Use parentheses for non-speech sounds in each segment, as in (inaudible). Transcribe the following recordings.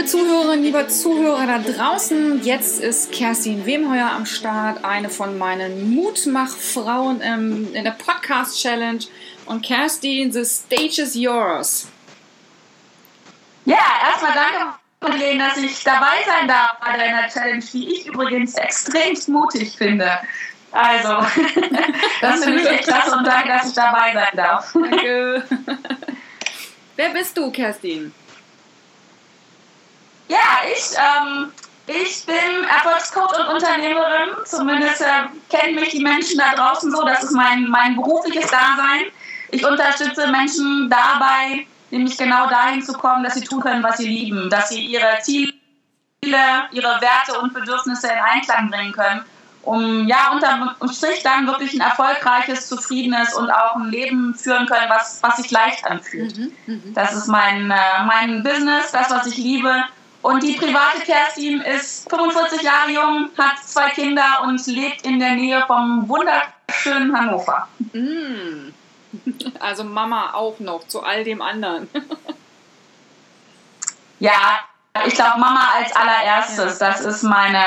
liebe Zuhörerinnen, lieber Zuhörer da draußen, jetzt ist Kerstin Wemheuer am Start, eine von meinen Mutmachfrauen in der Podcast Challenge. Und Kerstin, the stage is yours. Ja, erstmal danke, Madeleine, dass ich dabei sein darf bei deiner Challenge, die ich übrigens extrem mutig finde. Also, (laughs) das finde ich echt klasse und danke, dass ich dabei sein darf. Danke. Wer bist du, Kerstin? Ja, ich, ähm, ich bin Erfolgscoach und Unternehmerin. Zumindest äh, kennen mich die Menschen da draußen so. Das ist mein, mein berufliches Dasein. Ich unterstütze Menschen dabei, nämlich genau dahin zu kommen, dass sie tun können, was sie lieben, dass sie ihre Ziele, ihre Werte und Bedürfnisse in Einklang bringen können, um ja unterm Strich dann wirklich ein erfolgreiches, zufriedenes und auch ein Leben führen können, was, was sich leicht anfühlt. Mhm, mh. Das ist mein, äh, mein Business, das, was ich liebe und die private Kerstin ist 45 Jahre jung, hat zwei Kinder und lebt in der Nähe vom wunderschönen Hannover. Mm. (laughs) Also Mama auch noch zu all dem anderen. (laughs) ja, ich glaube Mama als allererstes. Das ist meine,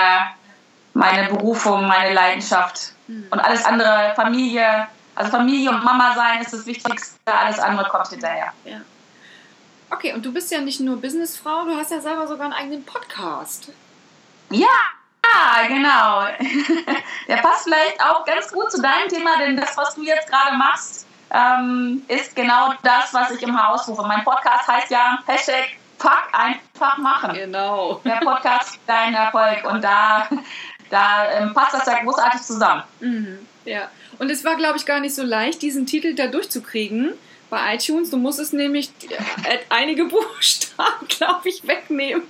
meine Berufung, meine Leidenschaft. Mm. Und alles andere, Familie, also Familie und Mama sein ist das Wichtigste. Alles andere kommt hinterher. Ja. Okay, und du bist ja nicht nur Businessfrau, du hast ja selber sogar einen eigenen Podcast. Ja, genau. (laughs) Der passt vielleicht auch ganz gut zu deinem Thema, denn das, was du jetzt gerade machst, ähm, ist genau das, was ich immer ausrufe. Mein Podcast heißt ja Hashtag Fuck einfach machen. Genau. Der Podcast Dein Erfolg. Und da, da ähm, passt das ja großartig zusammen. Mhm, ja. Und es war, glaube ich, gar nicht so leicht, diesen Titel da durchzukriegen bei iTunes. Du musst es nämlich äh, einige (laughs) Buchstaben, glaube ich, wegnehmen.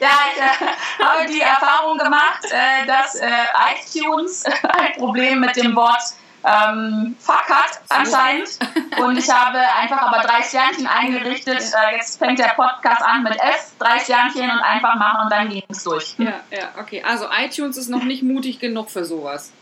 Ja, ich äh, habe die Erfahrung gemacht, äh, dass äh, iTunes (laughs) ein Problem mit dem Wort ähm, Fuck hat anscheinend. Und ich habe einfach aber drei Sternchen eingerichtet. Äh, jetzt fängt der Podcast an mit F, drei Sternchen und einfach machen und dann ging es durch. Ja, ja, okay. Also iTunes ist noch nicht mutig genug für sowas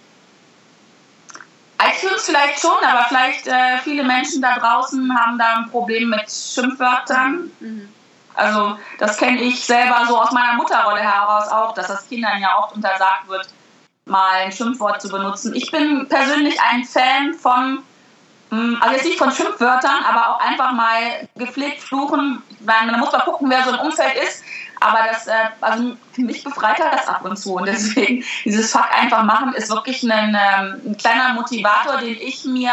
iTunes vielleicht schon, aber vielleicht äh, viele Menschen da draußen haben da ein Problem mit Schimpfwörtern. Mhm. Also das kenne ich selber so aus meiner Mutterrolle heraus auch, dass das Kindern ja oft untersagt wird, mal ein Schimpfwort zu benutzen. Ich bin persönlich ein Fan von, hm, also jetzt nicht von Schimpfwörtern, aber auch einfach mal gepflegt fluchen. Man muss mal gucken, wer so im Umfeld ist. Aber das, äh, also für mich befreit er das ab und zu. Und deswegen, dieses Fuck einfach machen ist wirklich ein, ähm, ein kleiner Motivator, den ich mir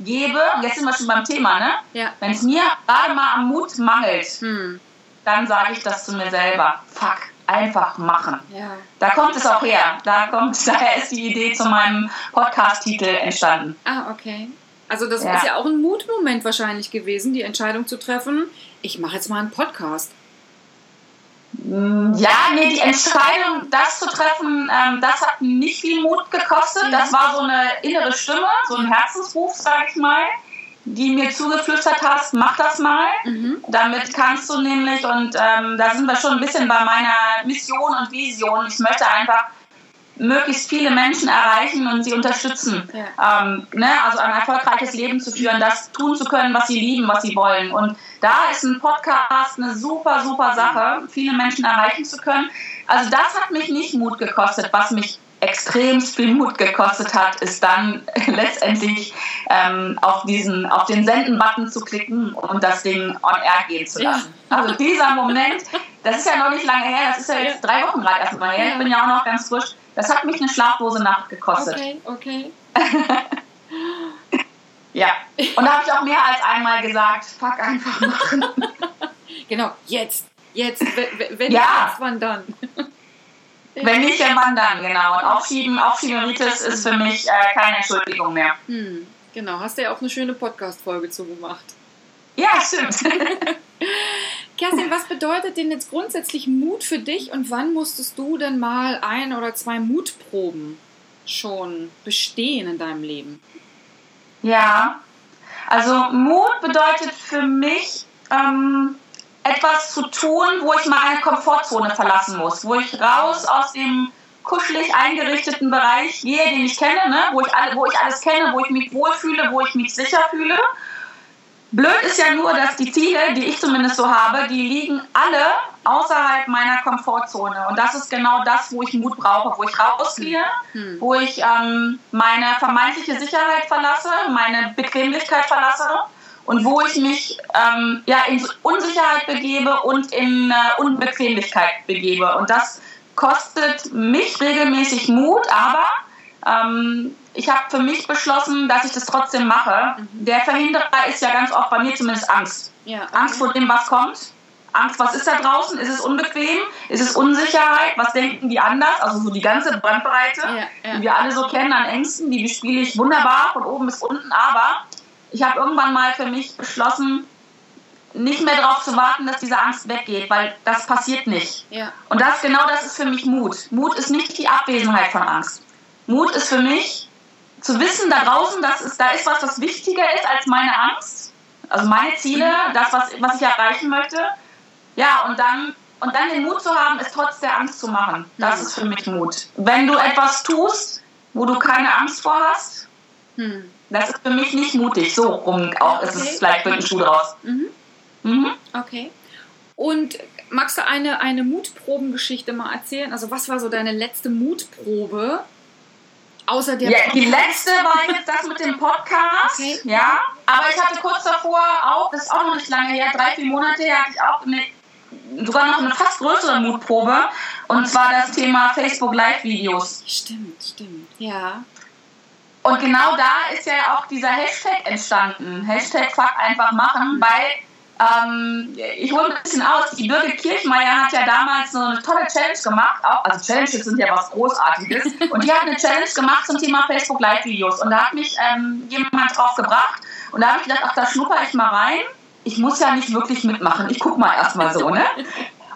gebe. Jetzt sind wir schon beim Thema, ne? Ja. Wenn es mir gerade mal am Mut mangelt, hm. dann sage ich das zu mir selber. Fuck, einfach machen. Ja. Da kommt es auch her. Da kommt, (laughs) daher ist die Idee zu meinem Podcast-Titel entstanden. Ah, okay. Also das ja. ist ja auch ein Mutmoment wahrscheinlich gewesen, die Entscheidung zu treffen, ich mache jetzt mal einen Podcast. Ja, nee, die Entscheidung, das zu treffen, ähm, das hat nicht viel Mut gekostet. Das war so eine innere Stimme, so ein Herzensruf, sag ich mal, die mir zugeflüstert hast, mach das mal. Mhm. Damit kannst du nämlich, und ähm, da sind wir schon ein bisschen bei meiner Mission und Vision. Ich möchte einfach möglichst viele Menschen erreichen und sie unterstützen. Ja. Ähm, ne? Also ein erfolgreiches Leben zu führen, das tun zu können, was sie lieben, was sie wollen. Und da ist ein Podcast eine super, super Sache, viele Menschen erreichen zu können. Also das hat mich nicht Mut gekostet. Was mich extrem viel Mut gekostet hat, ist dann (laughs) letztendlich ähm, auf diesen, auf den Senden-Button zu klicken und das Ding on air gehen zu lassen. Ja. Also dieser Moment, das ist ja noch nicht lange her, das ist ja jetzt drei Wochen gerade erst mal her. Ich bin ja auch noch ganz frisch. Das hat mich eine schlaflose Nacht gekostet. Okay, okay. (laughs) ja. Und da habe ich auch mehr als einmal gesagt, fuck einfach machen. (laughs) genau, jetzt. Jetzt. Wenn ja. jetzt, wann dann? Wenn nicht, dann wann dann, genau. Und Aufschieben, Aufschieberitis ist für mich äh, keine Entschuldigung mehr. Hm, genau, hast du ja auch eine schöne Podcast-Folge zu gemacht. Ja, stimmt. (laughs) Kerstin, was bedeutet denn jetzt grundsätzlich Mut für dich und wann musstest du denn mal ein oder zwei Mutproben schon bestehen in deinem Leben? Ja, also Mut bedeutet für mich ähm, etwas zu tun, wo ich meine Komfortzone verlassen muss, wo ich raus aus dem kuschelig eingerichteten Bereich gehe, den ich kenne, ne? wo, ich alle, wo ich alles kenne, wo ich mich wohlfühle, wo ich mich sicher fühle Blöd ist ja nur, dass die Ziele, die ich zumindest so habe, die liegen alle außerhalb meiner Komfortzone. Und das ist genau das, wo ich Mut brauche, wo ich rausgehe, hm. wo ich ähm, meine vermeintliche Sicherheit verlasse, meine Bequemlichkeit verlasse und wo ich mich ähm, ja, in Unsicherheit begebe und in äh, Unbequemlichkeit begebe. Und das kostet mich regelmäßig Mut, aber ähm, ich habe für mich beschlossen, dass ich das trotzdem mache. Mhm. Der Verhinderer ist ja ganz oft bei mir zumindest Angst. Ja, okay. Angst vor dem, was kommt. Angst, was ist da draußen? Ist es unbequem? Ist es Unsicherheit? Was denken die anders? Also so die ganze Brandbreite, ja, ja. die wir alle so kennen an Ängsten, die bespiele ich wunderbar von oben bis unten. Aber ich habe irgendwann mal für mich beschlossen, nicht mehr darauf zu warten, dass diese Angst weggeht, weil das passiert nicht. Ja. Und das genau das ist für mich Mut. Mut ist nicht die Abwesenheit von Angst. Mut ist für mich zu wissen da draußen, dass es da ist was, was wichtiger ist als meine Angst, also meine Ziele, das, was, was ich erreichen möchte. Ja, und dann, und dann den Mut zu haben, es trotz der Angst zu machen. Das ist für mich Mut. Wenn du etwas tust, wo du keine Angst vor hast, hm. das ist für mich nicht mutig. So rum auch okay. ist es vielleicht mit dem Schuh draus. Mhm. Mhm. Okay. Und magst du eine, eine Mutprobengeschichte mal erzählen? Also was war so deine letzte Mutprobe? Außer der ja, die letzte war jetzt das mit dem Podcast. Okay. Ja, aber ich hatte kurz davor auch, das ist auch noch nicht lange her, drei, vier Monate her, hatte ich auch eine, sogar noch eine fast größere Mutprobe. Und zwar das Thema Facebook Live-Videos. Stimmt, stimmt, ja. Und genau da ist ja auch dieser Hashtag entstanden. Hashtag Fuck einfach machen, weil ähm, ich hole ein bisschen aus. Die Birgit Kirchmeier hat ja damals so eine tolle Challenge gemacht. Auch, also Challenges sind ja was Großartiges. Und die hat eine Challenge gemacht zum Thema Facebook Live-Videos. Und da hat mich ähm, jemand drauf gebracht. Und da habe ich gedacht, ach, da schnupper ich mal rein. Ich muss ja nicht wirklich mitmachen. Ich gucke mal erstmal so, ne?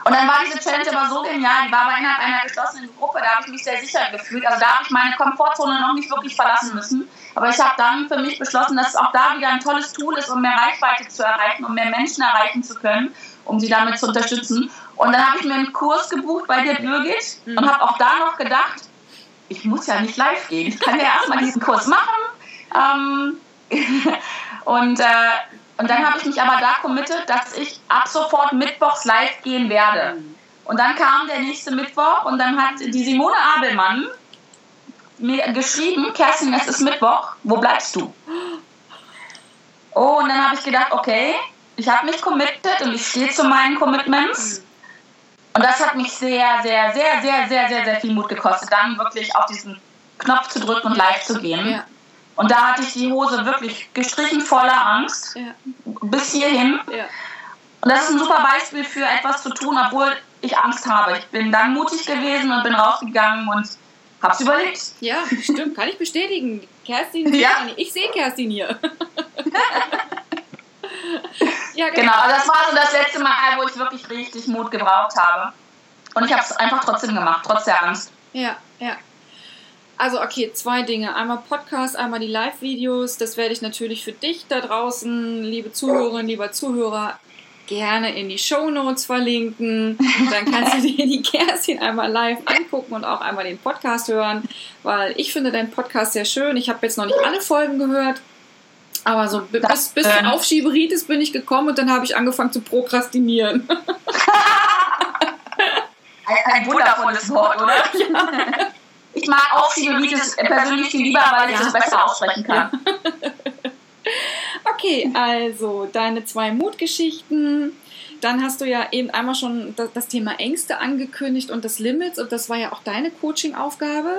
Und dann war diese Challenge aber so genial, die war aber innerhalb einer geschlossenen Gruppe, da habe ich mich sehr sicher gefühlt. Also da habe ich meine Komfortzone noch nicht wirklich verlassen müssen. Aber ich habe dann für mich beschlossen, dass es auch da wieder ein tolles Tool ist, um mehr Reichweite zu erreichen, um mehr Menschen erreichen zu können, um sie damit zu unterstützen. Und dann habe ich mir einen Kurs gebucht bei der Birgit und habe auch da noch gedacht, ich muss ja nicht live gehen. Ich kann ja erstmal diesen Kurs machen. Ähm, (laughs) und äh, und dann habe ich mich aber da committed, dass ich ab sofort mittwochs live gehen werde. Und dann kam der nächste Mittwoch und dann hat die Simone Abelmann mir geschrieben, Kerstin, es ist Mittwoch, wo bleibst du? Oh, und dann habe ich gedacht, okay, ich habe mich committed und ich stehe zu meinen Commitments. Und das hat mich sehr, sehr, sehr, sehr, sehr, sehr, sehr viel Mut gekostet, dann wirklich auf diesen Knopf zu drücken und live zu gehen. Ja. Und da hatte ich die Hose wirklich gestrichen voller Angst. Ja. Bis hierhin. Ja. Und das ist ein super Beispiel für etwas zu tun, obwohl ich Angst habe. Ich bin dann mutig gewesen und bin rausgegangen und hab's überlebt. Ja, stimmt, kann ich bestätigen. Kerstin, (laughs) ja. ich sehe Kerstin hier. (laughs) ja, genau. genau, das war so das letzte Mal, wo ich wirklich richtig Mut gebraucht habe. Und ich habe es einfach trotzdem gemacht, trotz der Angst. Ja, ja. Also okay, zwei Dinge. Einmal Podcast, einmal die Live-Videos. Das werde ich natürlich für dich da draußen, liebe Zuhörerinnen, lieber Zuhörer, gerne in die Show Notes verlinken. Dann kannst du (laughs) dir die Kerstin einmal live angucken und auch einmal den Podcast hören, weil ich finde deinen Podcast sehr schön. Ich habe jetzt noch nicht alle Folgen gehört, aber so bis, bis ähm, auf Schieberitis bin ich gekommen und dann habe ich angefangen zu prokrastinieren. (laughs) ein, ein wundervolles Wort, oder? (laughs) Ja mag auch Schioritis persönlich viel lieber, weil ich es besser aussprechen kann. (laughs) okay, also deine zwei Mutgeschichten. Dann hast du ja eben einmal schon das, Thema Ängste angekündigt und das Limits und das war ja auch deine Coaching-Aufgabe.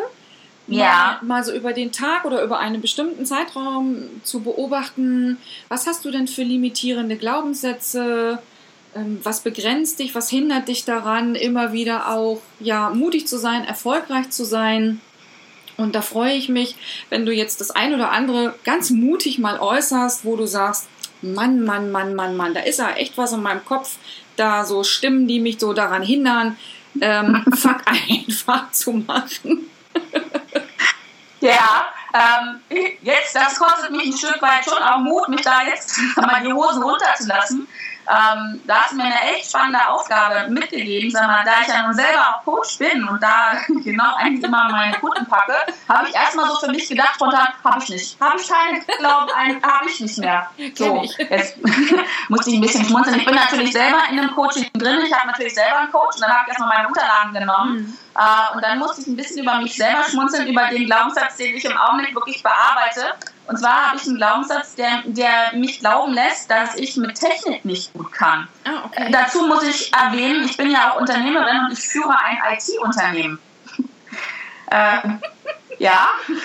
Ja. Mal, mal so über den Tag oder über einen bestimmten Zeitraum zu beobachten, was hast du denn für limitierende Glaubenssätze? Ähm, was begrenzt dich, was hindert dich daran, immer wieder auch ja, mutig zu sein, erfolgreich zu sein. Und da freue ich mich, wenn du jetzt das ein oder andere ganz mutig mal äußerst, wo du sagst, Mann, Mann, Mann, Mann, Mann, da ist ja echt was in meinem Kopf, da so Stimmen, die mich so daran hindern, ähm, (laughs) fuck einfach zu machen. ja, ähm, jetzt, das kostet mich ein Stück weit schon auch Mut, mich da jetzt mal die Hosen runterzulassen. Ähm, da hast du mir eine echt spannende Aufgabe mitgegeben. Sag mal, da ich ja nun selber auch Coach bin und da (laughs) genau eigentlich immer meine Kunden packe, habe ich erstmal so für mich gedacht, spontan, habe ich nicht. Habe ich keine Glauben, habe ich nicht mehr. So, jetzt (laughs) musste ich ein bisschen schmunzeln. Ich bin natürlich selber in einem Coaching drin. Ich habe natürlich selber einen Coach und dann habe ich erstmal meine Unterlagen genommen. Mhm. Äh, und dann musste ich ein bisschen über mich selber schmunzeln, über den Glaubenssatz, den ich im Augenblick wirklich bearbeite. Und zwar habe ich einen Glaubenssatz, der, der mich glauben lässt, dass ich mit Technik nicht gut kann. Ah, okay. äh, dazu muss ich erwähnen, ich bin ja auch Unternehmerin und ich führe ein IT-Unternehmen. (laughs) äh, ja. (laughs)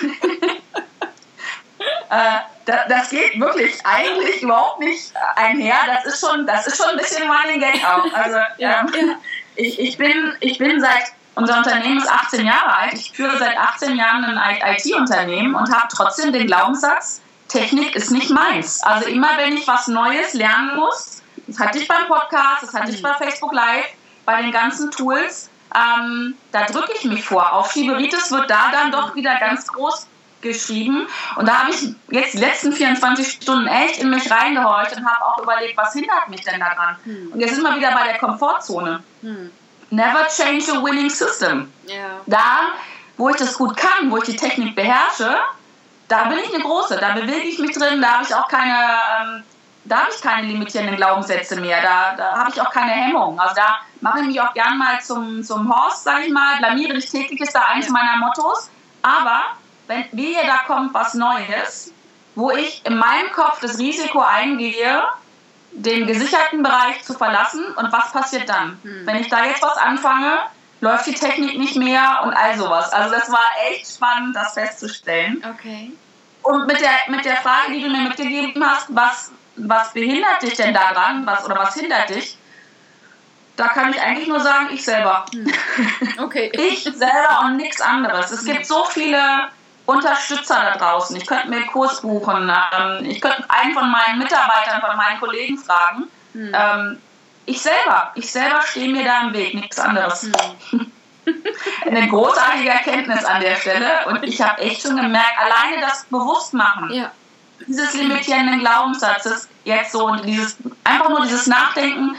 äh, das geht wirklich eigentlich überhaupt nicht einher. Das ist schon, das ist schon ein bisschen Running Gag auch. Also ähm, ich, ich, bin, ich bin seit unser Unternehmen ist 18 Jahre alt. Ich führe seit 18 Jahren ein IT-Unternehmen und habe trotzdem den Glaubenssatz, Technik ist nicht meins. Also immer wenn ich was Neues lernen muss, das hatte ich beim Podcast, das hatte ich bei Facebook Live, bei den ganzen Tools, ähm, da drücke ich mich vor. Auf Schieberitis wird da dann doch wieder ganz groß geschrieben. Und da habe ich jetzt die letzten 24 Stunden echt in mich reingehorcht und habe auch überlegt, was hindert mich denn daran? Hm. Und jetzt sind wir wieder bei der Komfortzone. Hm. Never change a winning system. Ja. Da, wo ich das gut kann, wo ich die Technik beherrsche, da bin ich eine große, da bewege ich mich drin, da habe ich auch keine, ähm, da habe ich keine limitierenden Glaubenssätze mehr, da, da habe ich auch keine Hemmung. Also da mache ich mich auch gern mal zum, zum Horst, sage ich mal, blamiere dich täglich ist da eins meiner Mottos. Aber wenn wehe, da kommt was Neues, wo ich in meinem Kopf das Risiko eingehe, den gesicherten Bereich zu verlassen und was passiert dann? Hm. Wenn ich da jetzt was anfange, läuft die Technik nicht mehr und all sowas. Also das war echt spannend, das festzustellen. Okay. Und mit der, mit der Frage, die du mir mitgegeben hast, was, was behindert dich denn daran, was, oder was hindert dich, da kann ich eigentlich nur sagen, ich selber. Hm. Okay. (laughs) ich selber und nichts anderes. Es gibt so viele Unterstützer da draußen. Ich könnte mir einen Kurs buchen. Ähm, ich könnte einen von meinen Mitarbeitern, von meinen Kollegen fragen. Hm. Ähm, ich selber, ich selber stehe mir da im Weg, nichts anderes. Hm. (laughs) Eine großartige Erkenntnis an der Stelle und ich habe echt schon gemerkt, alleine das Bewusstmachen, ja. dieses limitierenden Glaubenssatzes jetzt so und dieses, einfach nur dieses Nachdenken,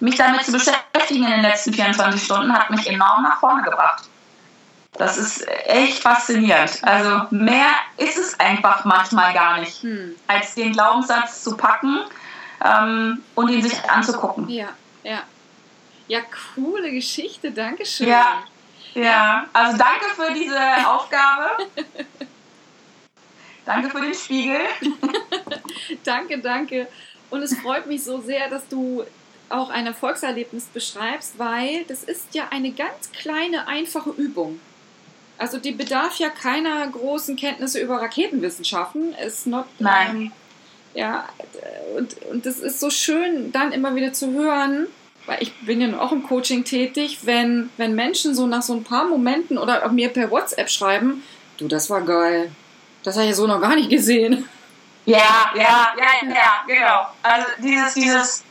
mich damit zu beschäftigen in den letzten 24 Stunden, hat mich enorm nach vorne gebracht. Das ist echt faszinierend. Also mehr ist es einfach manchmal gar nicht, hm. als den Glaubenssatz zu packen ähm, und ihn sich anzugucken. Ja, ja. Ja, coole Geschichte, Dankeschön. Ja, ja. Also danke für diese (laughs) Aufgabe. danke für den Spiegel. (laughs) danke, danke. Und es freut mich so sehr, dass du auch ein Erfolgserlebnis beschreibst, weil das ist ja eine ganz kleine, einfache Übung. Also die bedarf ja keiner großen Kenntnisse über Raketenwissenschaften. Ist not, Nein. Ähm, ja, und, und das ist so schön, dann immer wieder zu hören, weil ich bin ja auch im Coaching tätig, wenn, wenn Menschen so nach so ein paar Momenten oder auch mir per WhatsApp schreiben, du, das war geil. Das habe ich ja so noch gar nicht gesehen. Ja, ja, ja, ja, genau. Also dieses, dieses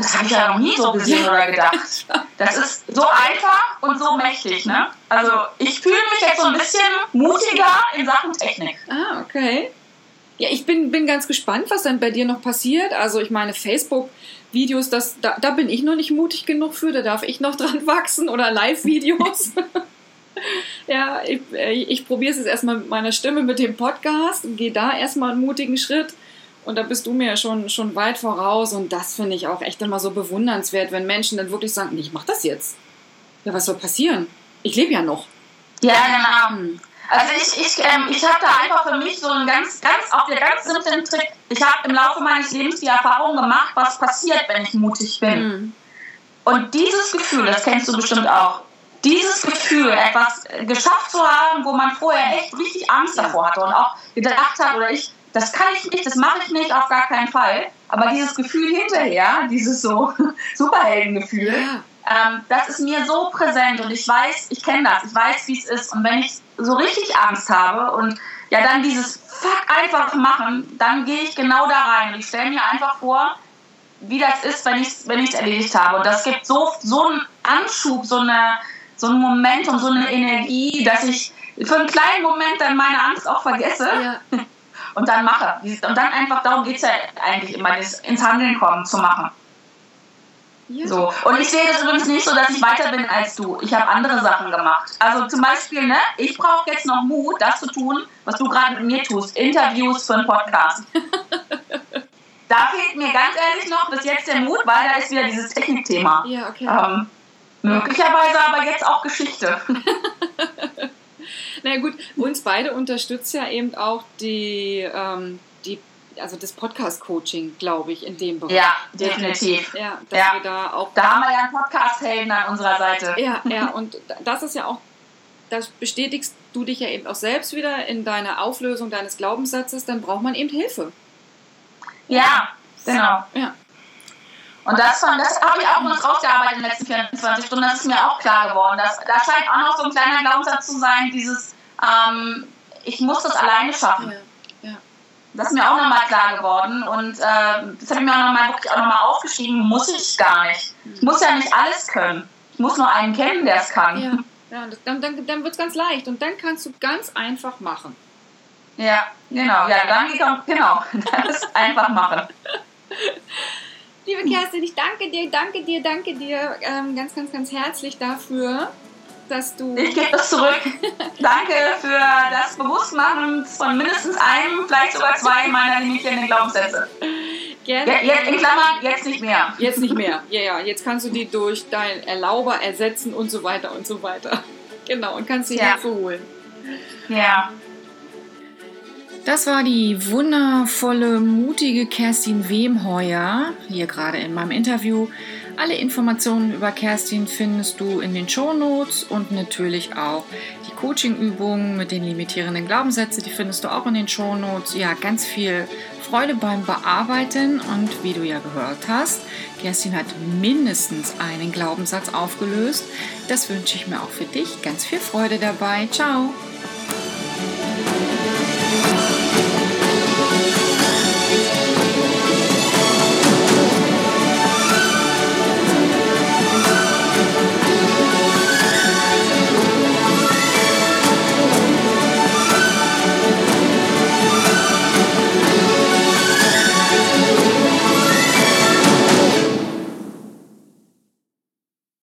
das habe ich ja noch nie so gesehen oder (laughs) gedacht. Das ist so einfach und so mächtig, ne? Also ich fühle mich jetzt so ein bisschen mutiger in Sachen Technik. Ah, okay. Ja, ich bin, bin ganz gespannt, was dann bei dir noch passiert. Also ich meine, Facebook-Videos, das, da, da bin ich noch nicht mutig genug für, da darf ich noch (laughs) dran wachsen oder Live-Videos. (laughs) ja, ich, äh, ich probiere es jetzt erstmal mit meiner Stimme, mit dem Podcast und gehe da erstmal einen mutigen Schritt. Und da bist du mir schon, schon weit voraus und das finde ich auch echt immer so bewundernswert, wenn Menschen dann wirklich sagen, ich mache das jetzt. Ja, was soll passieren? Ich lebe ja noch. Ja, genau. Also ich, ich, ähm, ich habe da einfach für mich so einen ganz, ganz, auch der ganz simplen Trick. Ich habe im Laufe meines Lebens die Erfahrung gemacht, was passiert, wenn ich mutig bin. Mhm. Und dieses Gefühl, das kennst du bestimmt auch, dieses Gefühl, etwas geschafft zu haben, wo man vorher echt richtig Angst davor hatte und auch gedacht hat, oder ich, das kann ich nicht, das mache ich nicht, auf gar keinen Fall. Aber dieses Gefühl hinterher, dieses so (laughs) Superheldengefühl, ähm, das ist mir so präsent und ich weiß, ich kenne das, ich weiß, wie es ist. Und wenn ich so richtig Angst habe und ja dann dieses Fuck einfach machen, dann gehe ich genau da rein und ich stelle mir einfach vor, wie das ist, wenn ich es wenn erledigt habe. Und das gibt so, so einen Anschub, so, eine, so ein Momentum, so eine Energie, dass ich für einen kleinen Moment dann meine Angst auch vergesse. Ja. (laughs) und dann mache. Und dann einfach, darum geht es ja eigentlich immer, ins Handeln kommen zu machen. Ja. So. Und ich sehe das übrigens nicht so, dass ich weiter bin als du. Ich habe andere Sachen gemacht. Also zum Beispiel, ne, ich brauche jetzt noch Mut, das zu tun, was du gerade mit mir tust. Interviews für einen Podcast. (laughs) da fehlt mir ganz ehrlich noch bis jetzt der Mut, weil da ist wieder dieses Technikthema. Ja, okay. Ähm, möglicherweise aber jetzt auch Geschichte. (laughs) naja gut, uns beide unterstützt ja eben auch die, ähm, die also das Podcast-Coaching, glaube ich, in dem Bereich. Ja, definitiv. Ja, dass ja. wir da auch. Da haben wir ja einen Podcast-Helden an unserer Seite. Ja, ja, und das ist ja auch, das bestätigst du dich ja eben auch selbst wieder in deiner Auflösung deines Glaubenssatzes, dann braucht man eben Hilfe. Ja, genau. Ja. Und das, das habe ich auch noch rausgearbeitet in den letzten 24 Stunden, das ist mir auch klar geworden. Das, da scheint auch noch so ein kleiner Glaubenssatz zu sein, dieses, ähm, ich muss das alleine schaffen. Ja. Das ist mir auch nochmal klar geworden und äh, das habe ich mir auch nochmal wirklich auch nochmal aufgeschrieben, muss ich gar nicht. Ich muss ja nicht alles können. Ich muss nur einen kennen, der es kann. Ja, ja dann, dann, dann wird es ganz leicht und dann kannst du ganz einfach machen. Ja, genau. Ja, dann genau. (laughs) Das einfach machen. (laughs) Liebe Kerstin, ich danke dir, danke dir, danke dir ähm, ganz, ganz, ganz herzlich dafür dass du. Ich gebe das zurück. Danke für das Bewusstmachen von mindestens einem, vielleicht sogar zwei meiner limitierenden Glaubenssätze. Gerne. Ja, jetzt, in Klammern, jetzt nicht mehr. Jetzt nicht mehr. Ja, ja. Jetzt kannst du die durch dein Erlauber ersetzen und so weiter und so weiter. (laughs) Genau, und kannst sie ja. Hilfe holen. Ja. Das war die wundervolle, mutige Kerstin Wemheuer, hier gerade in meinem Interview. Alle Informationen über Kerstin findest du in den Show Notes und natürlich auch die Coaching-Übungen mit den limitierenden Glaubenssätzen, die findest du auch in den Show Notes. Ja, ganz viel Freude beim Bearbeiten und wie du ja gehört hast, Kerstin hat mindestens einen Glaubenssatz aufgelöst. Das wünsche ich mir auch für dich. Ganz viel Freude dabei. Ciao!